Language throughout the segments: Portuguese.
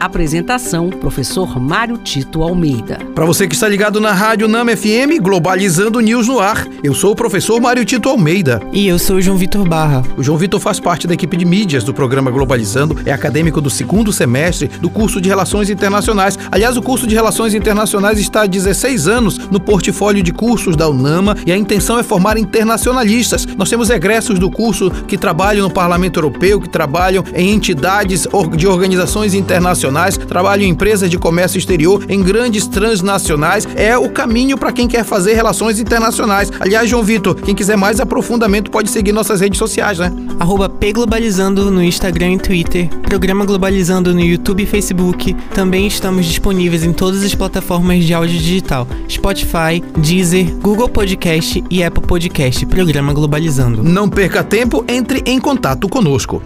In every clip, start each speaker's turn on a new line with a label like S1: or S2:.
S1: Apresentação: Professor Mário Tito Almeida.
S2: Para você que está ligado na Rádio Nama FM, Globalizando News no ar. Eu sou o professor Mário Tito Almeida.
S3: E eu sou o João Vitor Barra.
S2: O João Vitor faz parte da equipe de mídias do programa Globalizando, é acadêmico do segundo semestre do curso de Relações Internacionais. Aliás, o curso de Relações Internacionais está há 16 anos no portfólio de cursos da UNAMA e a intenção é formar internacionalistas. Nós temos egressos do curso que trabalham no Parlamento Europeu, que trabalham em entidades de organizações internacionais internacionais, trabalham em empresas de comércio exterior, em grandes transnacionais. É o caminho para quem quer fazer relações internacionais. Aliás, João Vitor, quem quiser mais aprofundamento pode seguir nossas redes sociais, né?
S3: Arroba Pglobalizando no Instagram e Twitter, Programa Globalizando no YouTube e Facebook. Também estamos disponíveis em todas as plataformas de áudio digital: Spotify, Deezer, Google Podcast e Apple Podcast. Programa Globalizando.
S2: Não perca tempo, entre em contato conosco.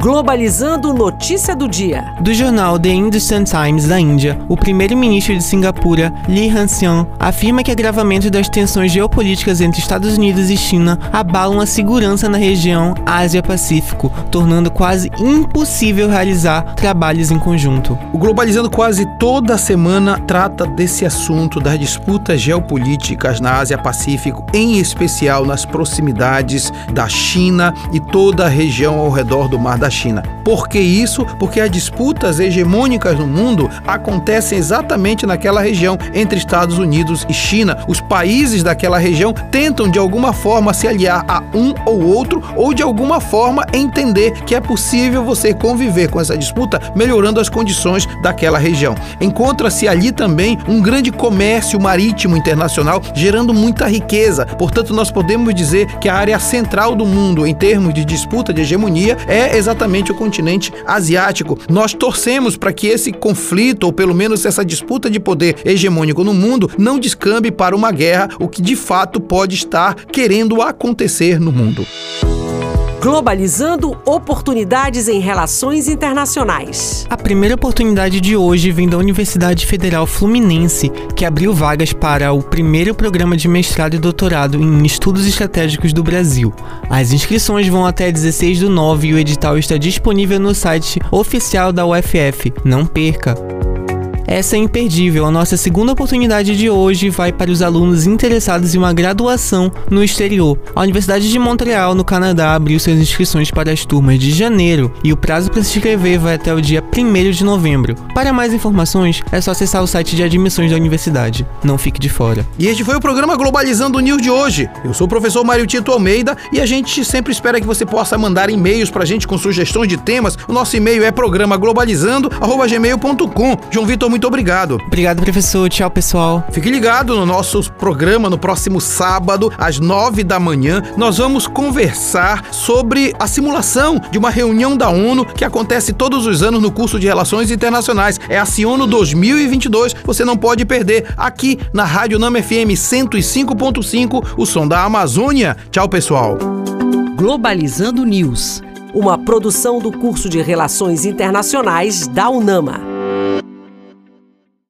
S1: Globalizando notícia do dia.
S3: Do jornal The Hindustan Times da Índia, o primeiro-ministro de Singapura, Lee Han-seon, afirma que o agravamento das tensões geopolíticas entre Estados Unidos e China abalam a segurança na região Ásia-Pacífico, tornando quase impossível realizar trabalhos em conjunto.
S2: O Globalizando quase toda semana trata desse assunto das disputas geopolíticas na Ásia-Pacífico, em especial nas proximidades da China e toda a região ao redor do Mar da China. Por que isso? Porque as disputas hegemônicas no mundo acontecem exatamente naquela região entre Estados Unidos e China. Os países daquela região tentam de alguma forma se aliar a um ou outro ou de alguma forma entender que é possível você conviver com essa disputa melhorando as condições daquela região. Encontra-se ali também um grande comércio marítimo internacional gerando muita riqueza. Portanto, nós podemos dizer que a área central do mundo em termos de disputa de hegemonia é exatamente o continente asiático. Nós torcemos para que esse conflito, ou pelo menos essa disputa de poder hegemônico no mundo, não descambe para uma guerra, o que de fato pode estar querendo acontecer no mundo.
S1: Globalizando oportunidades em relações internacionais.
S3: A primeira oportunidade de hoje vem da Universidade Federal Fluminense, que abriu vagas para o primeiro programa de mestrado e doutorado em estudos estratégicos do Brasil. As inscrições vão até 16 do 9 e o edital está disponível no site oficial da UFF. Não perca! Essa é imperdível. A nossa segunda oportunidade de hoje vai para os alunos interessados em uma graduação no exterior. A Universidade de Montreal, no Canadá, abriu suas inscrições para as turmas de janeiro e o prazo para se inscrever vai até o dia 1 de novembro. Para mais informações, é só acessar o site de admissões da universidade. Não fique de fora.
S2: E este foi o programa Globalizando News de hoje. Eu sou o professor Mário Tito Almeida e a gente sempre espera que você possa mandar e-mails para a gente com sugestões de temas. O nosso e-mail é programaglobalizando@gmail.com. João Vitor, muito obrigado.
S3: Obrigado, professor. Tchau, pessoal.
S2: Fique ligado no nosso programa no próximo sábado, às nove da manhã. Nós vamos conversar sobre a simulação de uma reunião da ONU que acontece todos os anos no curso de Relações Internacionais. É a Ciono 2022. Você não pode perder aqui na Rádio Nama FM 105.5, o som da Amazônia. Tchau, pessoal.
S1: Globalizando News, uma produção do curso de Relações Internacionais da UNAMA.